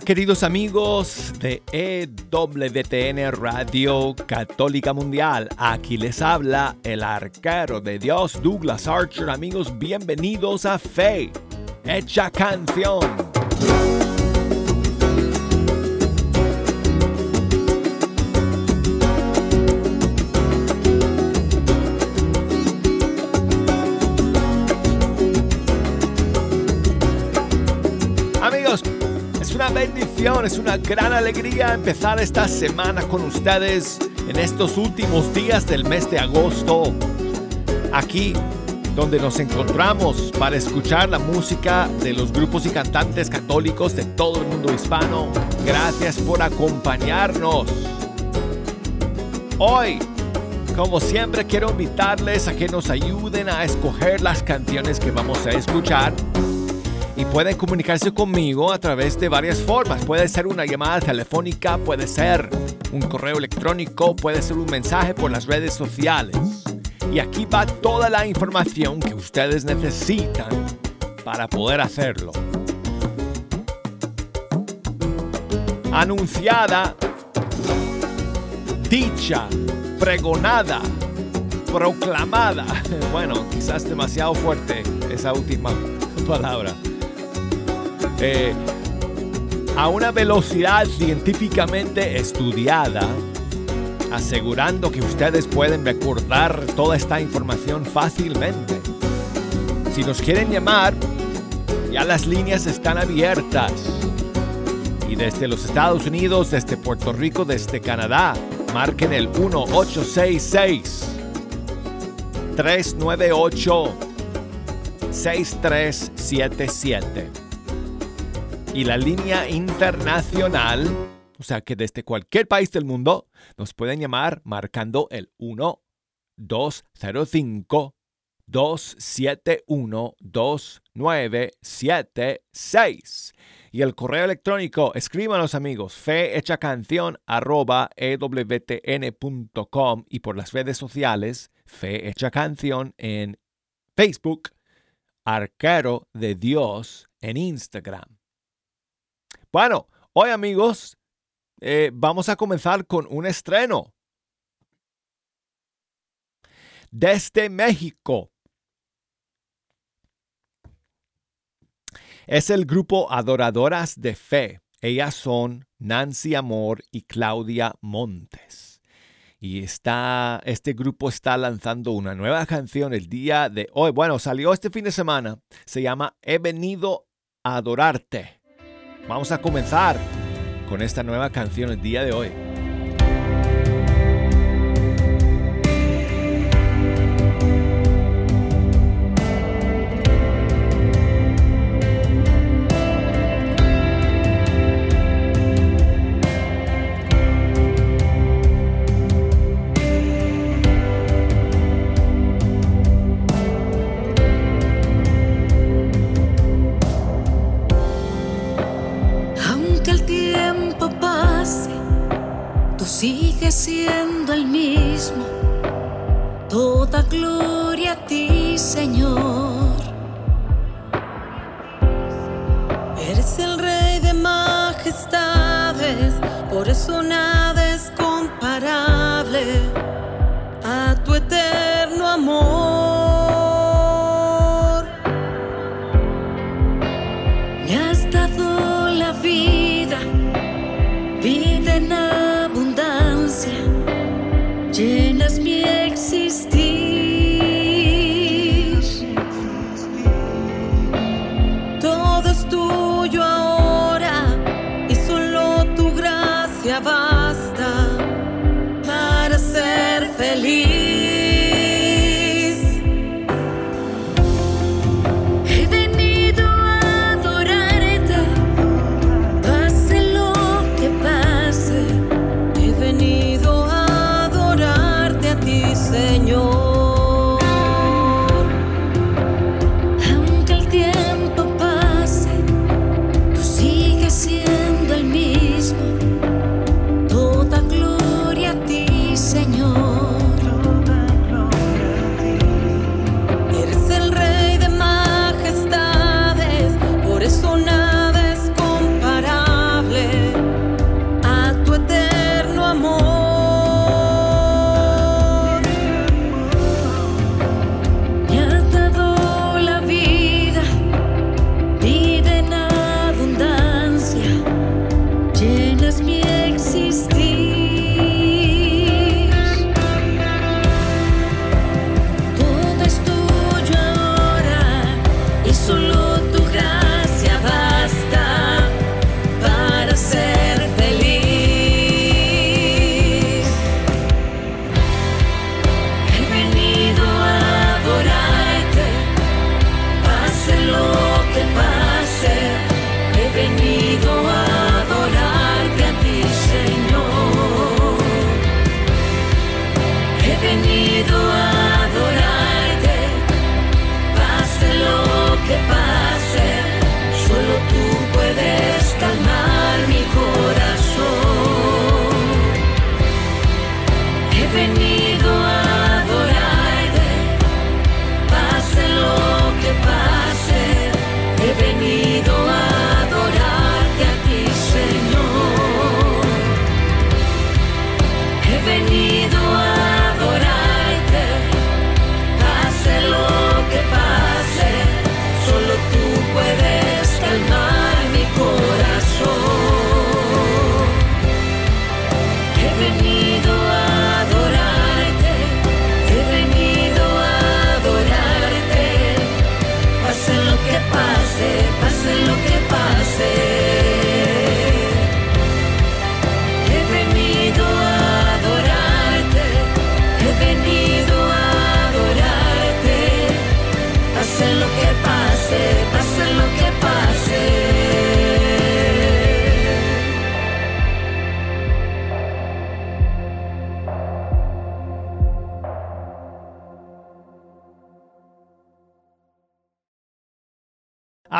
Queridos amigos de EWTN Radio Católica Mundial. Aquí les habla el arquero de Dios Douglas Archer. Amigos, bienvenidos a Fe, hecha canción. Es una gran alegría empezar esta semana con ustedes en estos últimos días del mes de agosto. Aquí donde nos encontramos para escuchar la música de los grupos y cantantes católicos de todo el mundo hispano. Gracias por acompañarnos. Hoy, como siempre, quiero invitarles a que nos ayuden a escoger las canciones que vamos a escuchar y pueden comunicarse conmigo a través de varias formas. Puede ser una llamada telefónica, puede ser un correo electrónico, puede ser un mensaje por las redes sociales. Y aquí va toda la información que ustedes necesitan para poder hacerlo. Anunciada, dicha, pregonada, proclamada. Bueno, quizás demasiado fuerte esa última palabra. Eh, a una velocidad científicamente estudiada, asegurando que ustedes pueden recordar toda esta información fácilmente. Si nos quieren llamar, ya las líneas están abiertas. Y desde los Estados Unidos, desde Puerto Rico, desde Canadá, marquen el 1866 398 6377 y la línea internacional, o sea que desde cualquier país del mundo nos pueden llamar marcando el 1 205 271 2976 y el correo electrónico, escríbanos amigos, canción arroba y por las redes sociales, Fe Hecha Canción en Facebook, Arquero de Dios en Instagram. Bueno, hoy amigos, eh, vamos a comenzar con un estreno. Desde México. Es el grupo Adoradoras de Fe. Ellas son Nancy Amor y Claudia Montes. Y está, este grupo está lanzando una nueva canción el día de hoy. Bueno, salió este fin de semana. Se llama He venido a adorarte. Vamos a comenzar con esta nueva canción el día de hoy.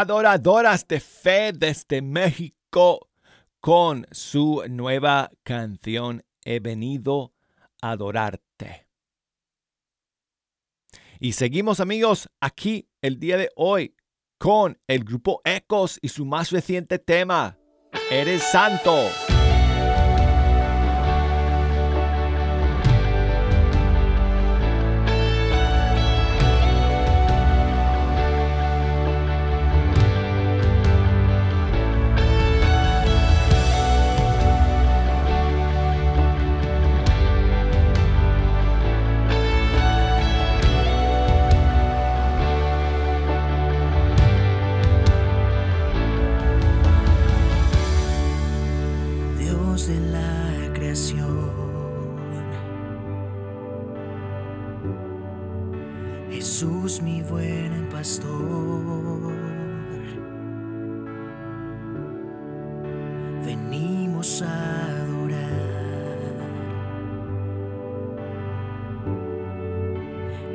Adoradoras de fe desde México con su nueva canción He venido a adorarte. Y seguimos amigos aquí el día de hoy con el grupo Ecos y su más reciente tema, Eres Santo. Jesús mi buen pastor. Venimos a adorar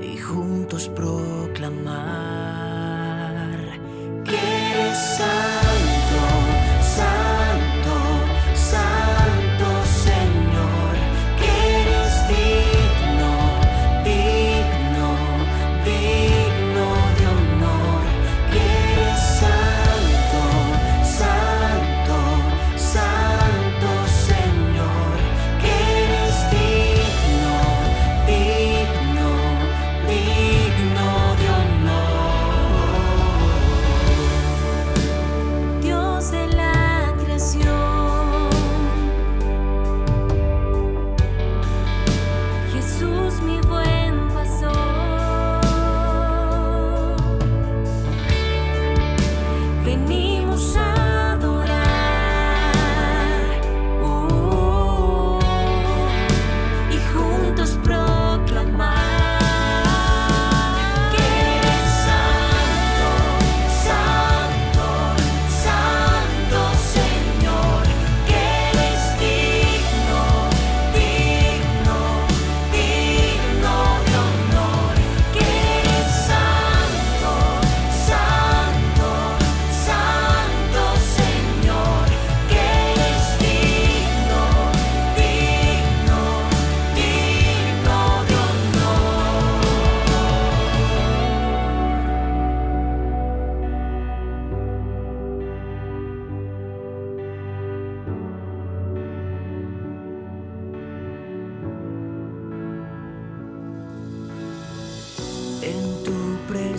y juntos pro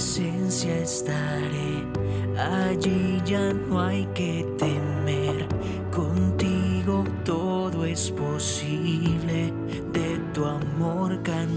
presencia estaré, allí ya no hay que temer, contigo todo es posible, de tu amor cantar.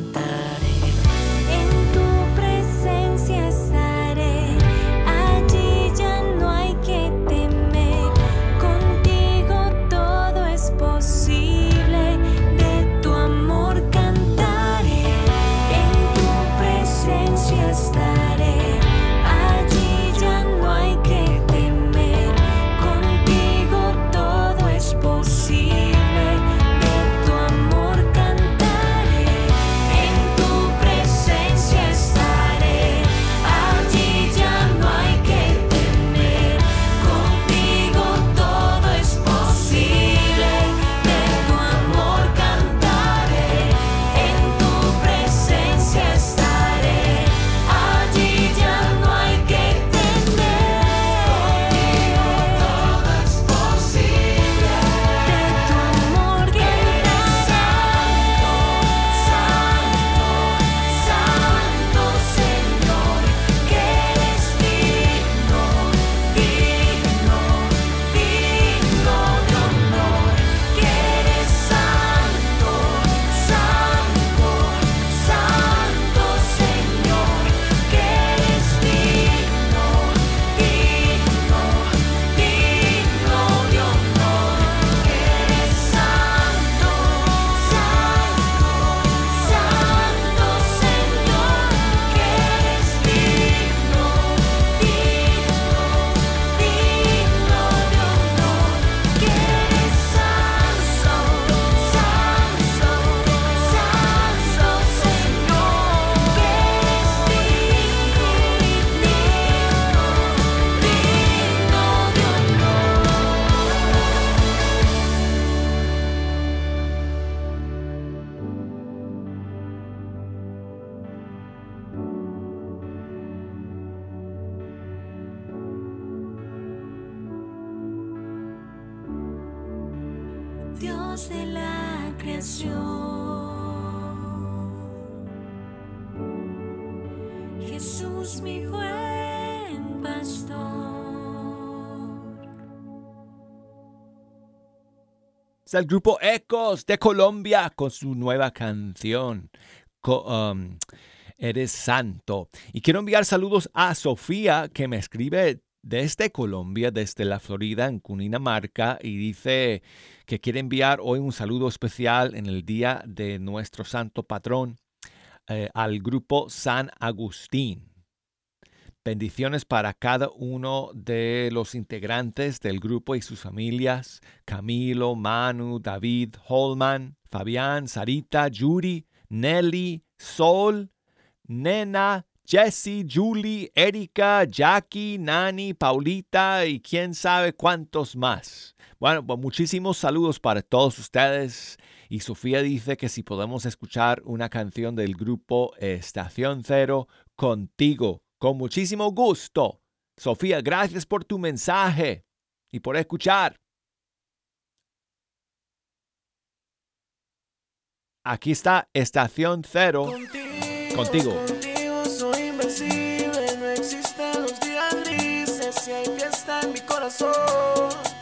Es el grupo Ecos de Colombia con su nueva canción. Um, Eres santo. Y quiero enviar saludos a Sofía que me escribe desde Colombia, desde la Florida, en Cundinamarca, y dice que quiere enviar hoy un saludo especial en el día de nuestro santo patrón eh, al grupo San Agustín. Bendiciones para cada uno de los integrantes del grupo y sus familias, Camilo, Manu, David, Holman, Fabián, Sarita, Yuri, Nelly, Sol, Nena, Jessie, Julie, Erika, Jackie, Nani, Paulita y quién sabe cuántos más. Bueno, pues muchísimos saludos para todos ustedes. Y Sofía dice que si podemos escuchar una canción del grupo Estación Cero contigo, con muchísimo gusto. Sofía, gracias por tu mensaje y por escuchar. Aquí está Estación Cero contigo. Contigo soy invencible, no existen los días grises, si hay fiesta en mi corazón.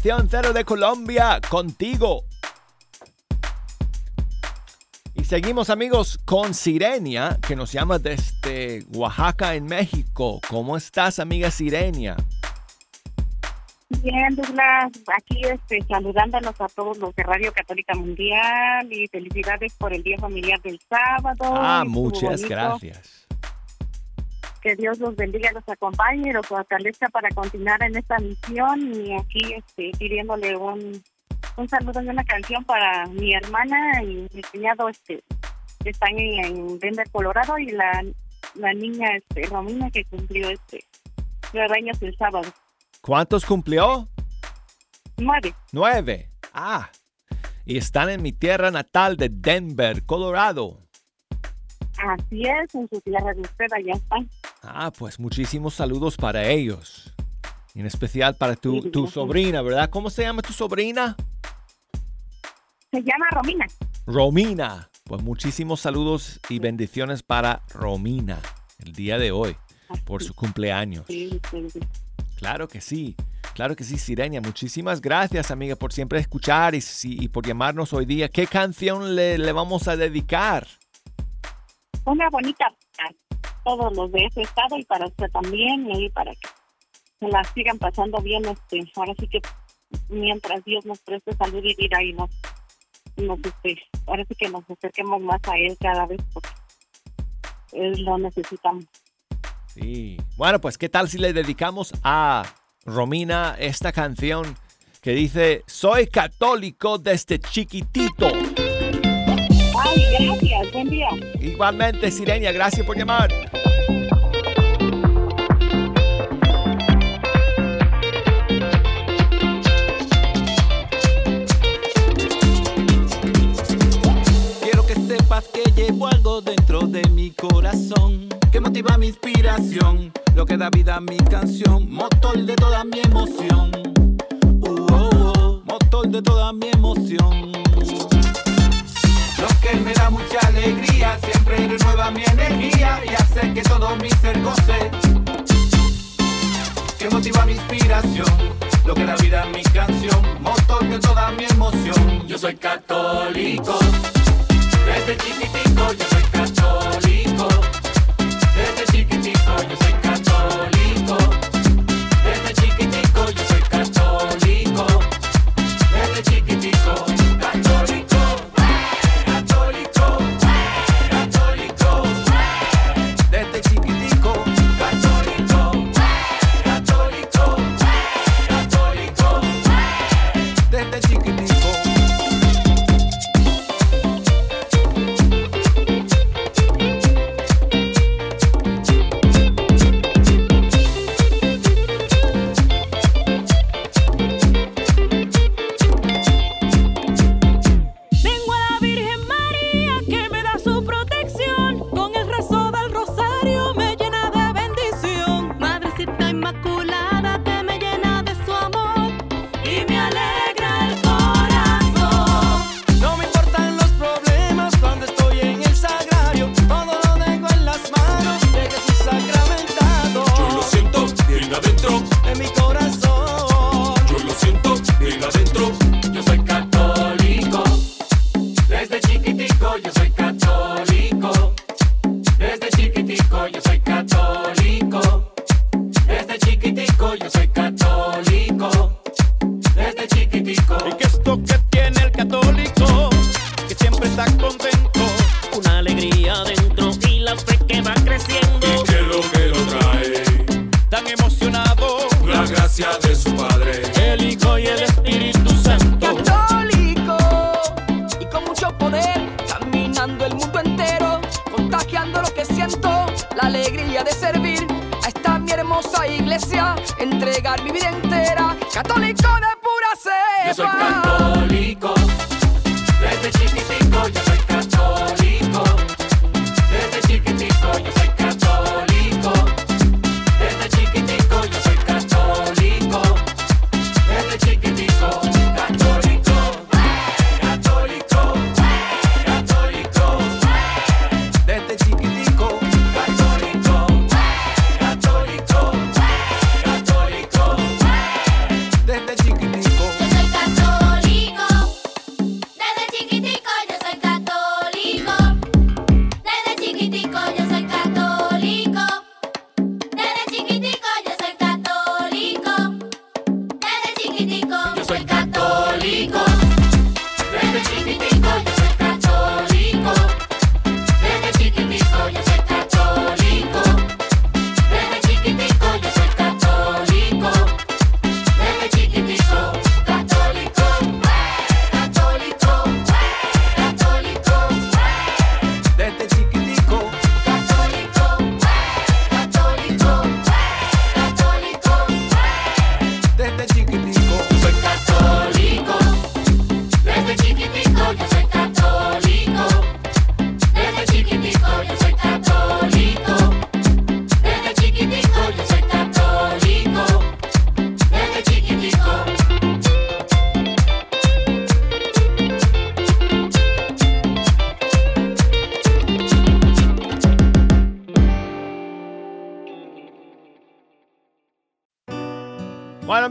Cero de Colombia, contigo. Y seguimos amigos con Sirenia, que nos llama desde Oaxaca, en México. ¿Cómo estás, amiga Sirenia? Bien, Douglas, aquí este, saludándonos a todos los de Radio Católica Mundial y felicidades por el Día Familiar del sábado. Ah, muchas gracias. Que Dios los bendiga, los acompañe y los fortalezca para continuar en esta misión y aquí este, pidiéndole un, un saludo y una canción para mi hermana y mi cuñado este, que están en, en Denver, Colorado y la, la niña este, Romina que cumplió este nueve años el sábado. ¿Cuántos cumplió? Nueve. Nueve. Ah. Y están en mi tierra natal de Denver, Colorado. Así es, en su tierra de usted, allá están. Ah, pues muchísimos saludos para ellos. En especial para tu, tu sobrina, ¿verdad? ¿Cómo se llama tu sobrina? Se llama Romina. Romina. Pues muchísimos saludos y bendiciones para Romina el día de hoy por su cumpleaños. Sí, sí, sí. Claro que sí, claro que sí, Sireña. Muchísimas gracias, amiga, por siempre escuchar y, y por llamarnos hoy día. ¿Qué canción le, le vamos a dedicar? Una bonita todos los de ese estado y para usted también y para que se la sigan pasando bien. Este, ahora sí que mientras Dios nos preste salud y vida y nos, nos este, ahora sí que nos acerquemos más a Él cada vez porque Él lo necesitamos. Sí. Bueno, pues ¿qué tal si le dedicamos a Romina esta canción que dice, soy católico desde chiquitito? Ay, buen día. Igualmente, Sireña, gracias por llamar. Quiero que sepas que llevo algo dentro de mi corazón que motiva mi inspiración, lo que da vida a mi canción, motor de toda mi emoción. Uh, oh, oh, motor de toda mi emoción. Lo que me da mucha alegría, siempre renueva mi energía y hace que todo mi ser goce. Que motiva mi inspiración, lo que da vida a mi canción, motor de toda mi emoción. Yo soy católico. Desde chiquitico yo soy católico.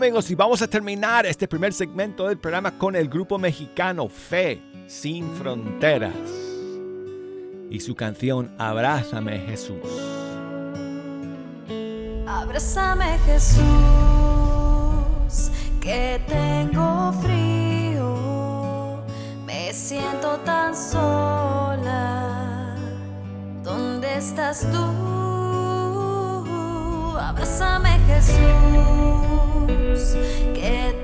amigos, y vamos a terminar este primer segmento del programa con el grupo mexicano Fe Sin Fronteras y su canción Abrázame Jesús. Abrázame Jesús, que tengo frío, me siento tan sola. ¿Dónde estás tú? Abrázame Jesús que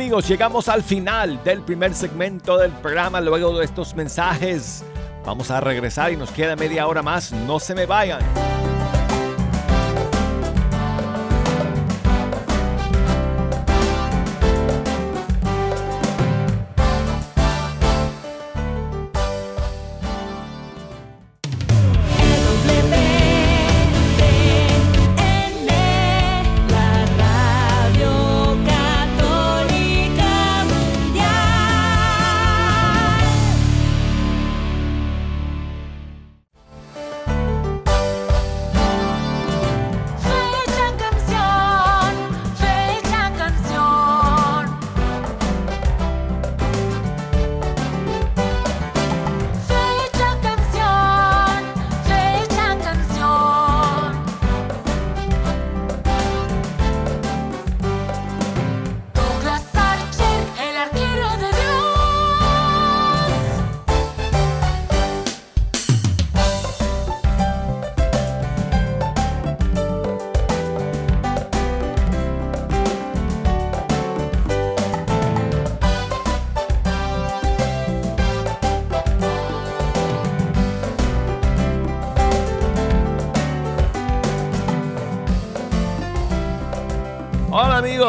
amigos, llegamos al final del primer segmento del programa. Luego de estos mensajes, vamos a regresar y nos queda media hora más. No se me vayan.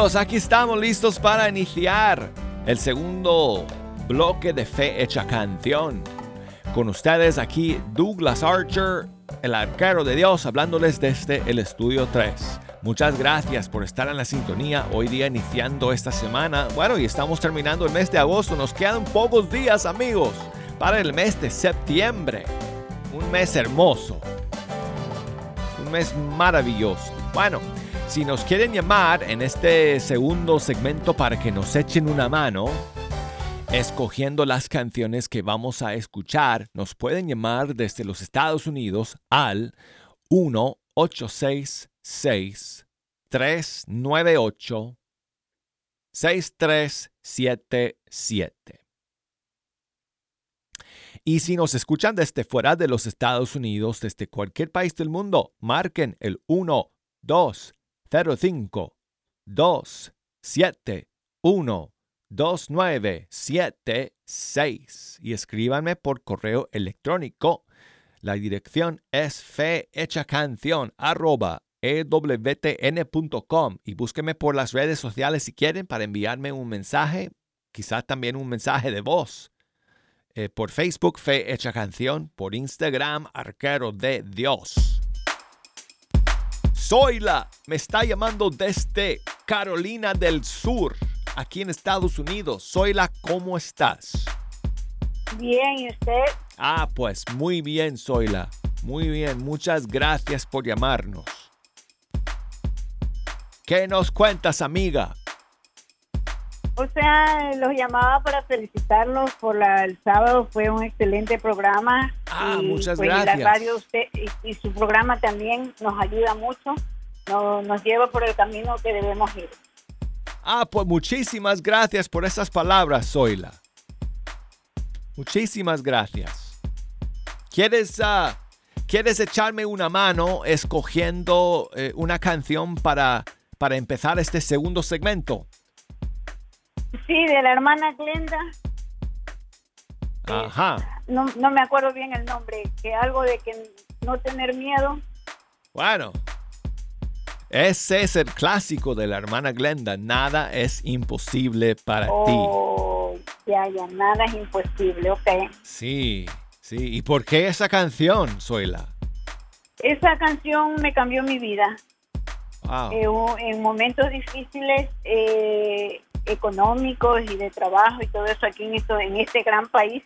Amigos, aquí estamos listos para iniciar el segundo bloque de Fe Hecha Canción. Con ustedes aquí Douglas Archer, el arquero de Dios, hablándoles desde el estudio 3. Muchas gracias por estar en la sintonía hoy día iniciando esta semana. Bueno, y estamos terminando el mes de agosto. Nos quedan pocos días, amigos, para el mes de septiembre. Un mes hermoso. Un mes maravilloso. Bueno, si nos quieren llamar en este segundo segmento para que nos echen una mano, escogiendo las canciones que vamos a escuchar, nos pueden llamar desde los Estados Unidos al 1-866 398 6377. Y si nos escuchan desde fuera de los Estados Unidos, desde cualquier país del mundo, marquen el 1 2 05 2 7 1 2976 y escríbanme por correo electrónico. La dirección es fehechacanción arroba ewtn.com y búsquenme por las redes sociales si quieren para enviarme un mensaje, quizás también un mensaje de voz. Eh, por Facebook, Fe Hecha Canción, por Instagram, Arquero de Dios. Zoila me está llamando desde Carolina del Sur, aquí en Estados Unidos. Zoila, ¿cómo estás? Bien, ¿y usted? Ah, pues muy bien, Zoila. Muy bien, muchas gracias por llamarnos. ¿Qué nos cuentas, amiga? O sea, los llamaba para felicitarlos por la- el sábado, fue un excelente programa. Ah, y, muchas pues, gracias. La radio usted, y, y su programa también nos ayuda mucho, no- nos lleva por el camino que debemos ir. Ah, pues muchísimas gracias por esas palabras, Zoila. Muchísimas gracias. ¿Quieres, ah, ¿quieres echarme una mano escogiendo eh, una canción para, para empezar este segundo segmento? Sí, de la hermana Glenda, Ajá. no, no me acuerdo bien el nombre, que algo de que no tener miedo. Bueno. Ese es el clásico de la hermana Glenda. Nada es imposible para ti. Oh, ya, ya, nada es imposible, ok. Sí, sí. ¿Y por qué esa canción, Zoila? Esa canción me cambió mi vida. Wow. Eh, en momentos difíciles eh, económicos y de trabajo y todo eso aquí en, esto, en este gran país,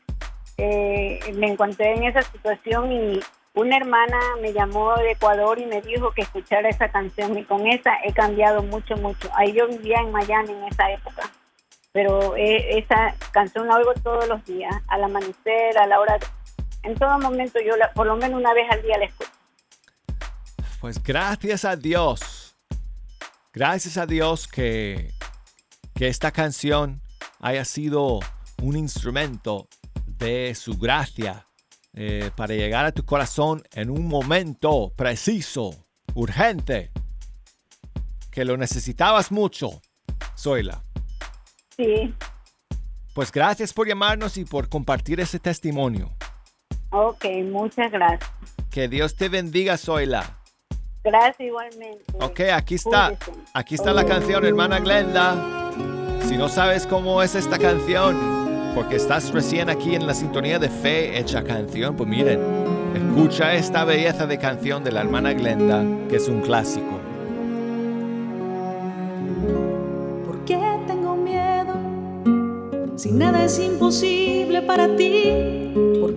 eh, me encontré en esa situación y una hermana me llamó de Ecuador y me dijo que escuchara esa canción y con esa he cambiado mucho, mucho. Ahí yo vivía en Miami en esa época, pero eh, esa canción la oigo todos los días, al amanecer, a la hora, en todo momento yo la, por lo menos una vez al día la escucho. Pues gracias a Dios. Gracias a Dios que, que esta canción haya sido un instrumento de su gracia eh, para llegar a tu corazón en un momento preciso, urgente, que lo necesitabas mucho, Zoila. Sí, Pues gracias por llamarnos y por compartir ese testimonio. ok, muchas gracias. Que Dios te bendiga, Zoila. Gracias igualmente. Ok, aquí está. Aquí está la canción, hermana Glenda. Si no sabes cómo es esta canción, porque estás recién aquí en la sintonía de fe hecha canción, pues miren, escucha esta belleza de canción de la hermana Glenda, que es un clásico. ¿Por qué tengo miedo? Si nada es imposible para ti, ¿por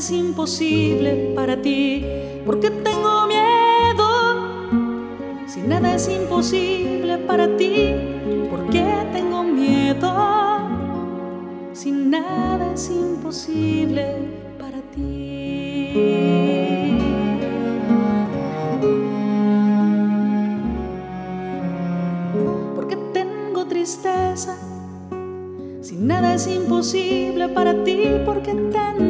es imposible para ti, ¿por qué tengo miedo? Si nada es imposible para ti, ¿por qué tengo miedo? Si nada es imposible para ti. porque tengo tristeza. Si nada es imposible para ti, porque tengo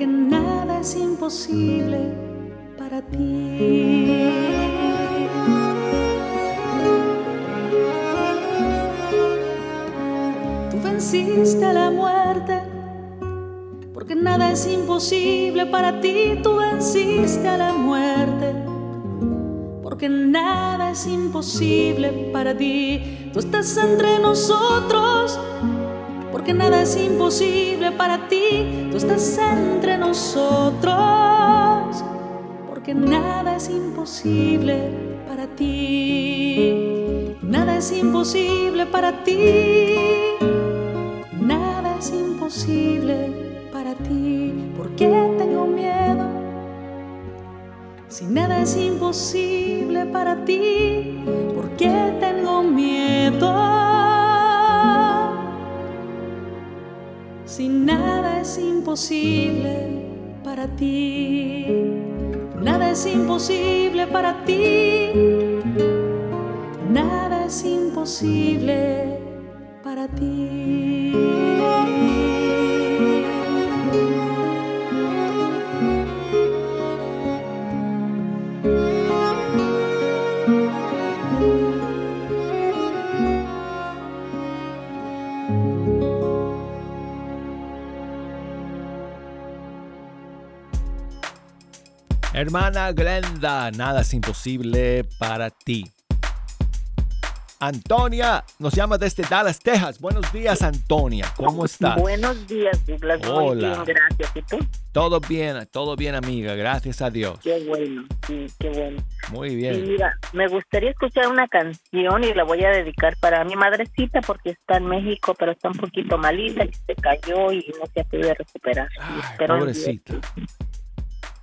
porque nada es imposible para ti. Tú venciste a la muerte, porque nada es imposible para ti. Tú venciste a la muerte porque nada es imposible para ti. Tú estás entre nosotros, porque nada es imposible para ti. Tú estás entre nosotros, porque nada es imposible para ti. Nada es imposible para ti. Nada es imposible para ti. ¿Por qué tengo miedo? Si nada es imposible para ti, ¿por qué es imposible para ti, nada es imposible para ti, nada es imposible para ti. Hermana Glenda, nada es imposible para ti. Antonia nos llama desde Dallas, Texas. Buenos días, Antonia. ¿Cómo estás? Buenos días, Douglas. Muy Hola. bien, gracias. ¿Y tú? Todo bien, todo bien, amiga. Gracias a Dios. Qué bueno, sí, qué bueno. Muy Y bien. mira, me gustaría escuchar una canción y la voy a dedicar para mi madrecita porque está en México, pero está un poquito malita y se cayó y no se ha podido recuperar. Y Ay, pobrecita.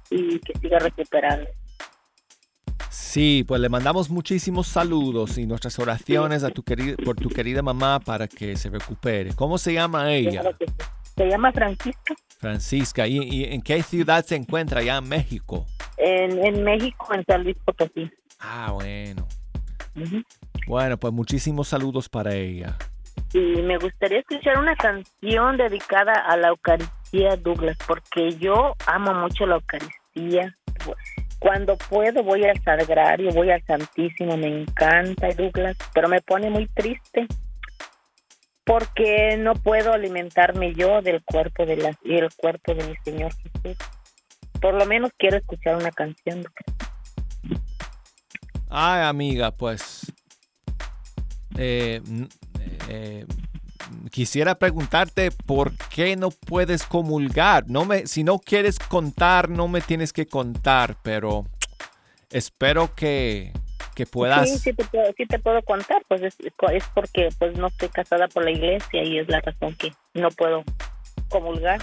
Y que siga recuperando. Sí, pues le mandamos muchísimos saludos y nuestras oraciones a tu querida, por tu querida mamá para que se recupere. ¿Cómo se llama ella? Se llama Francisca. Francisca. ¿Y, y en qué ciudad se encuentra? Allá en México. En, en México, en San Luis Potosí. Ah, bueno. Bueno, pues muchísimos saludos para ella. Y me gustaría escuchar una canción dedicada a la Eucaristía, Douglas, porque yo amo mucho la Eucaristía. Cuando puedo voy al Sagrario, voy al Santísimo, me encanta, Douglas, pero me pone muy triste porque no puedo alimentarme yo del cuerpo de la, el cuerpo de mi Señor Jesús. Por lo menos quiero escuchar una canción. Douglas. Ay, amiga, pues eh, eh, quisiera preguntarte por qué no puedes comulgar. No me, si no quieres contar, no me tienes que contar, pero espero que, que puedas... Sí, sí te, puedo, sí te puedo contar, pues es, es porque pues no estoy casada por la iglesia y es la razón que no puedo comulgar.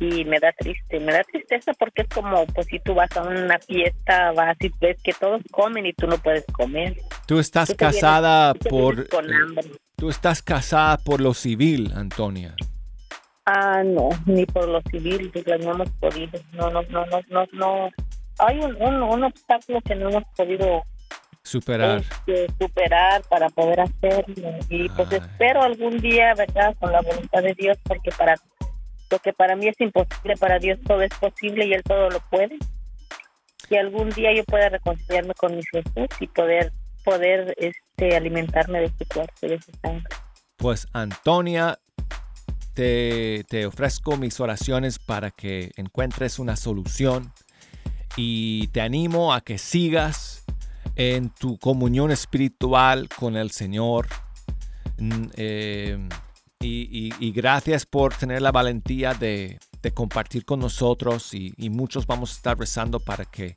Y me da triste, me da tristeza porque es como, pues si tú vas a una fiesta, vas y ves que todos comen y tú no puedes comer. Tú estás Tú te vienes- casada por... con hambre. Tú estás casada por lo civil, Antonia. Ah, no, ni por lo civil, no hemos podido, no, no, no, no, no, no. Hay un, un, un obstáculo que no hemos podido Superar. este, superar para poder hacerlo. Y pues espero algún día, ¿verdad? Con la voluntad de Dios, porque para lo que para mí es imposible, para Dios todo es posible y Él todo lo puede. Y algún día yo pueda reconciliarme con mi Jesús y poder poder este alimentarme de su cuerpo y de su sangre. Pues Antonia, te, te ofrezco mis oraciones para que encuentres una solución y te animo a que sigas en tu comunión espiritual con el Señor. Eh, y, y- y gracias por tener la valentía de, de compartir con nosotros y, y muchos vamos a estar rezando para que,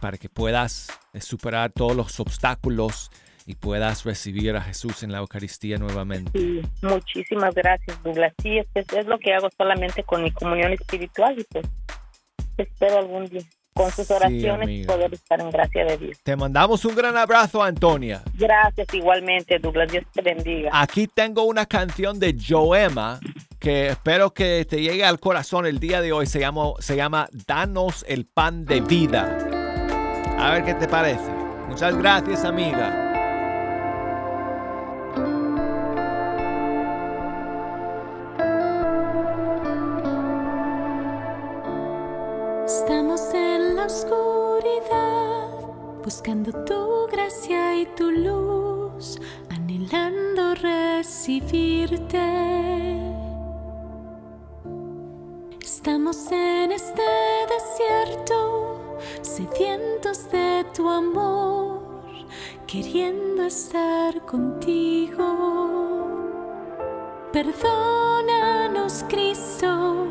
para que puedas superar todos los obstáculos y puedas recibir a Jesús en la Eucaristía nuevamente. Sí, muchísimas gracias, Douglas. Sí, es, es, lo que hago solamente con mi comunión espiritual y pues espero algún día con sus oraciones amiga. poder estar en gracia de Dios. Te mandamos un gran abrazo, Antonia. Gracias igualmente, Douglas. Dios te bendiga. Aquí tengo una canción de Joema que espero que te llegue al corazón el día de hoy. Se llama, se llama Danos el pan de vida. A ver qué te parece. Muchas gracias, amiga. Oscuridad, buscando tu gracia y tu luz, anhelando recibirte. Estamos en este desierto, sedientos de tu amor, queriendo estar contigo. Perdónanos, Cristo,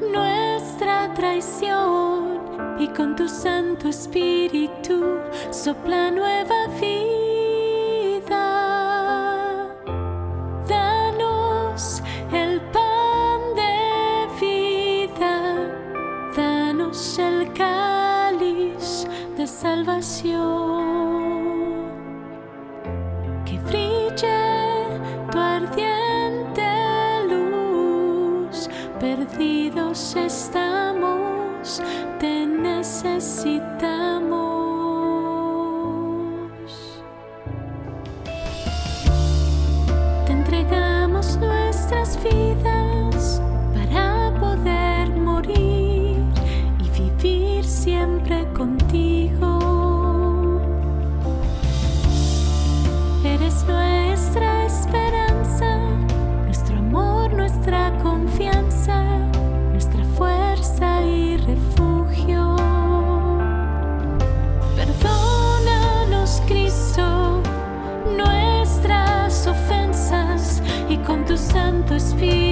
nuestra traición y con tu Santo Espíritu sopla nueva vida. Danos el pan de vida, danos el cáliz de salvación. Que brille perdidos estamos, te necesitamos. Santo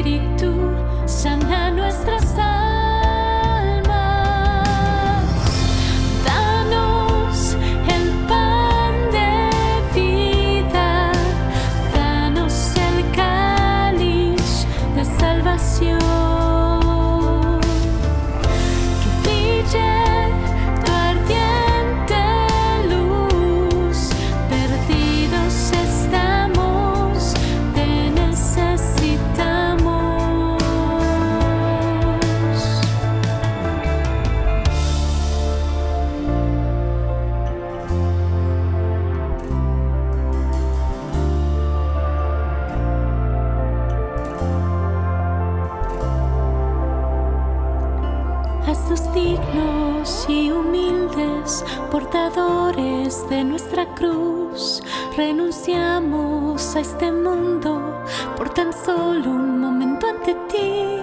este mundo por tan solo un momento ante ti.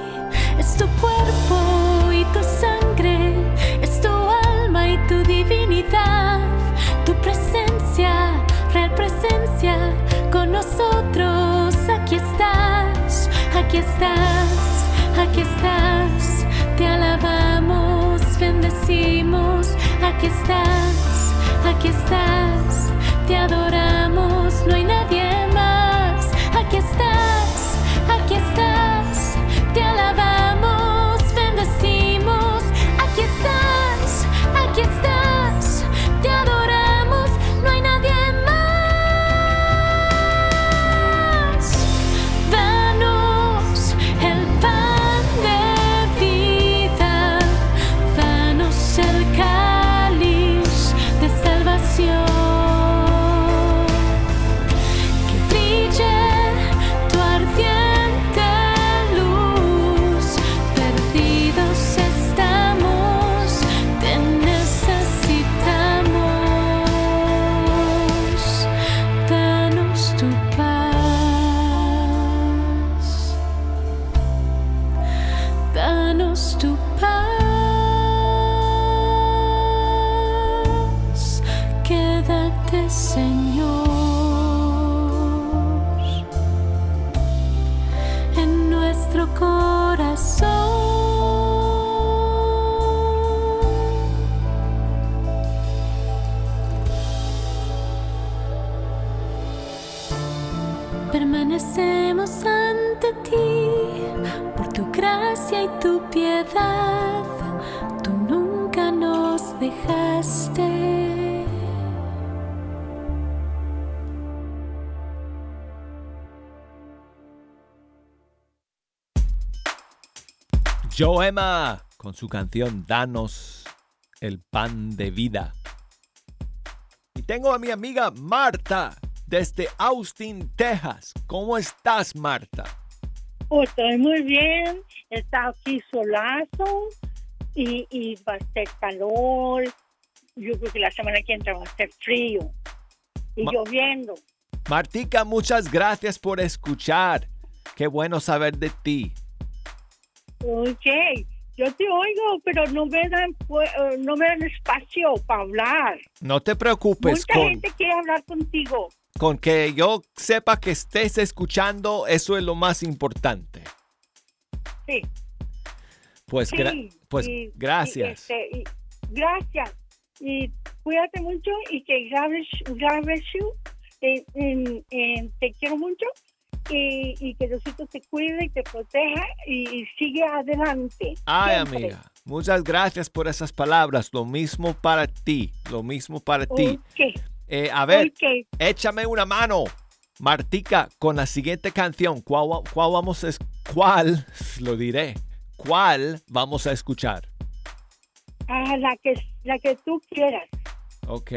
Es tu cuerpo y tu sangre, es tu alma y tu divinidad, tu presencia, real presencia con nosotros. Aquí estás, aquí estás, aquí estás. Te alabamos, bendecimos, aquí estás, Aquí estás, te adoramos, no hay nadie más. Y tu piedad. Tú nunca nos dejaste. Joema con su canción Danos el pan de vida. Y tengo a mi amiga Marta desde Austin, Texas. ¿Cómo estás, Marta? Pues estoy muy bien, está aquí solazo y, y va a ser calor. Yo creo que la semana que entra va a ser frío y Ma- lloviendo. Martica, muchas gracias por escuchar. Qué bueno saber de ti. Ok, yo te oigo, pero no me dan, eh, no me dan espacio para hablar. No te preocupes Mucha con, gente quiere hablar contigo. Con que yo sepa que estés escuchando, eso es lo más importante. Sí. Pues, gra- Sí, pues y- y, gracias. este, y- gracias. Y cuídate mucho y que grabes, you. Te quiero mucho y, y que Diosito te cuide y te proteja y, y sigue adelante. Ay, siempre. amiga, muchas gracias por esas palabras. Lo mismo para ti, lo mismo para ti. Eh, a ver, échame una mano, Martica, con la siguiente canción. ¿Cuál, va- cuál vamos a cuál, lo diré, cuál vamos a escuchar? Ah, la que, la que tú quieras. Ok.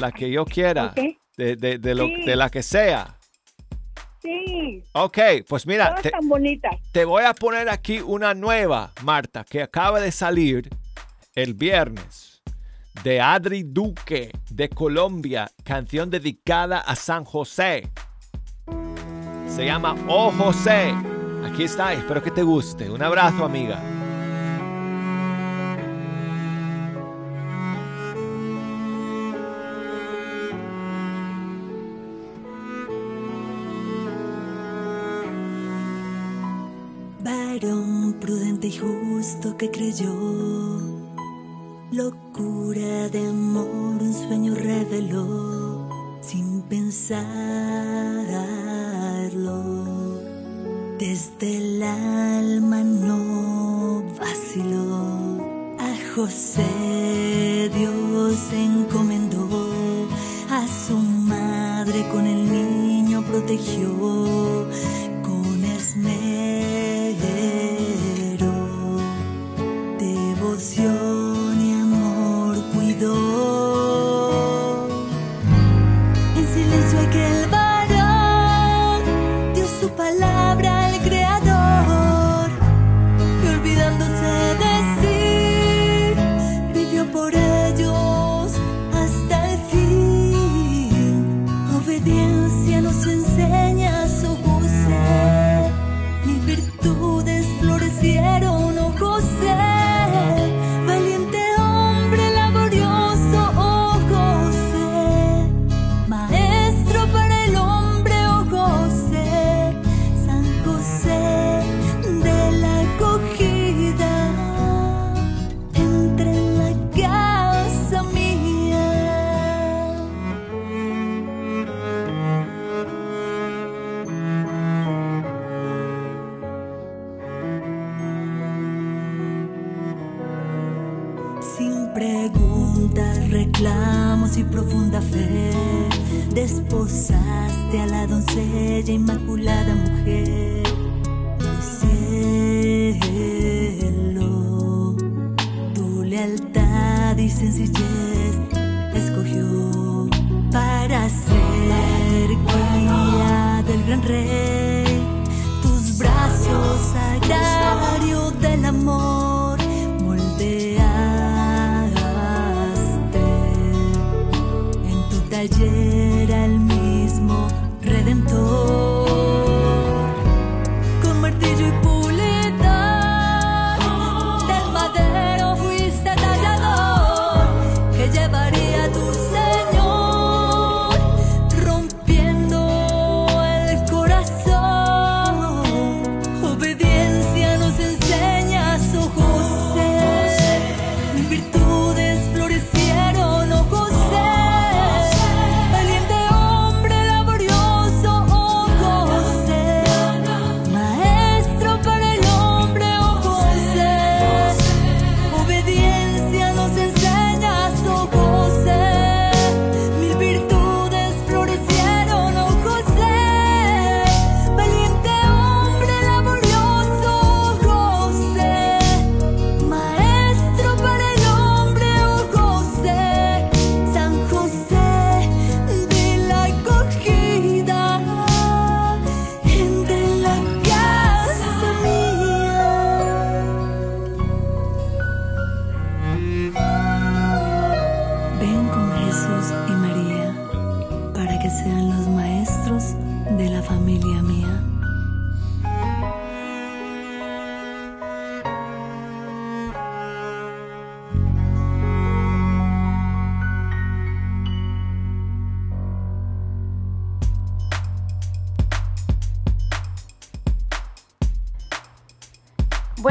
La que yo quiera. Ok. De, de- de lo, Sí. de la que sea. Sí, Ok, pues mira, te, tan te voy a poner aquí una nueva, Marta, que acaba de salir el viernes. De Adri Duque, de Colombia, canción dedicada a San José. Se llama Oh José. Aquí está, espero que te guste. Un abrazo, amiga.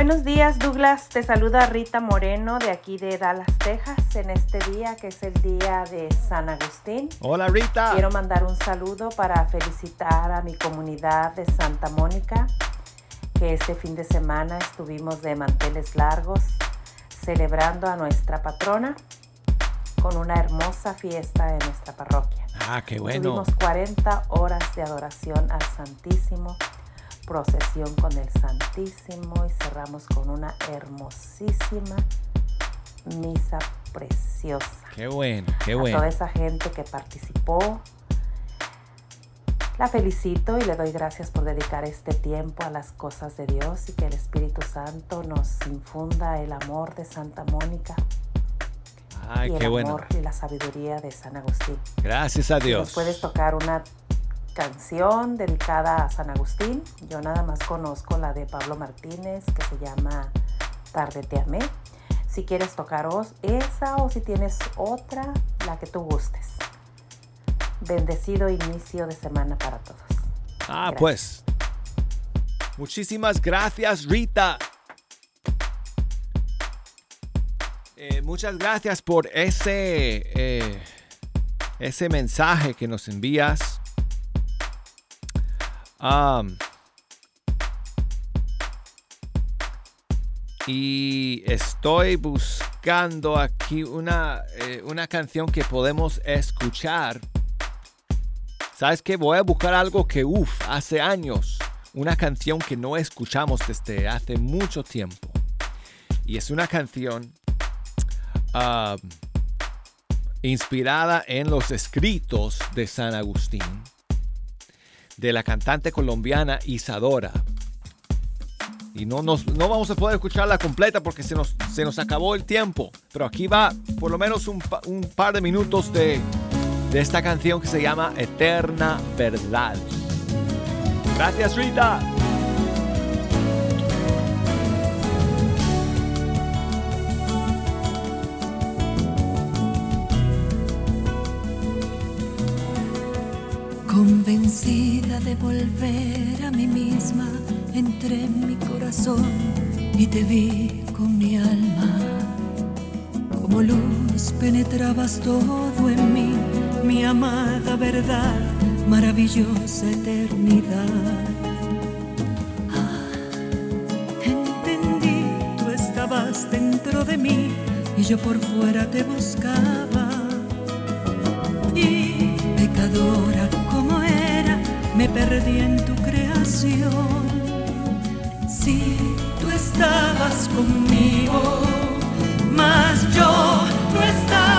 Buenos días Douglas, te saluda Rita Moreno de aquí de Dallas, Texas, en este día que es el día de San Agustín. Hola Rita. Quiero mandar un saludo para felicitar a mi comunidad de Santa Mónica, que este fin de semana estuvimos de manteles largos celebrando a nuestra patrona con una hermosa fiesta en nuestra parroquia. Ah, qué bueno. Tuvimos 40 horas de adoración al Santísimo, procesión con el Santísimo y cerramos con una hermosísima misa preciosa. Qué bueno, qué A bueno. toda esa gente que participó, la felicito y le doy gracias por dedicar este tiempo a las cosas de Dios y que el Espíritu Santo nos infunda el amor de Santa Mónica Ay, y el qué bueno. amor y la sabiduría de San Agustín. Gracias a Dios. ¿Nos puedes tocar una canción dedicada a San Agustín? Yo nada más conozco la de Pablo Martínez que se llama Tarde te amé. Si quieres tocar os- esa o si tienes otra, la que tú gustes. Bendecido inicio de semana para todos. Ah, pues. Muchísimas gracias, Rita. Eh, muchas gracias por ese, eh, ese mensaje que nos envías. Y estoy buscando aquí una, eh, una canción que podemos escuchar. ¿Sabes qué? Voy a buscar algo que, uff, hace años. Una canción que no escuchamos desde hace mucho tiempo. Y es una canción inspirada en los escritos de San Agustín. De la cantante colombiana Isadora. Y no, nos, no vamos a poder escucharla completa porque se nos, se nos acabó el tiempo. Pero aquí va por lo menos un, un par de minutos de, de esta canción que se llama Eterna Verdad. Gracias, Rita. convencida de volver a mí misma, entré en mi corazón y te vi con mi alma. Como luz penetrabas todo en mí, mi amada verdad, maravillosa eternidad. Ah, entendí, tú estabas dentro de mí y yo por fuera te buscaba. Y pecadora perdí en tu creación. Sí, tú estabas conmigo, mas yo no estaba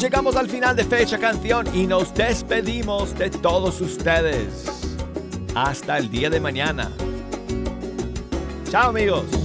Llegamos al final de Fecha Canción y nos despedimos de todos ustedes. Hasta el día de mañana. Chao amigos.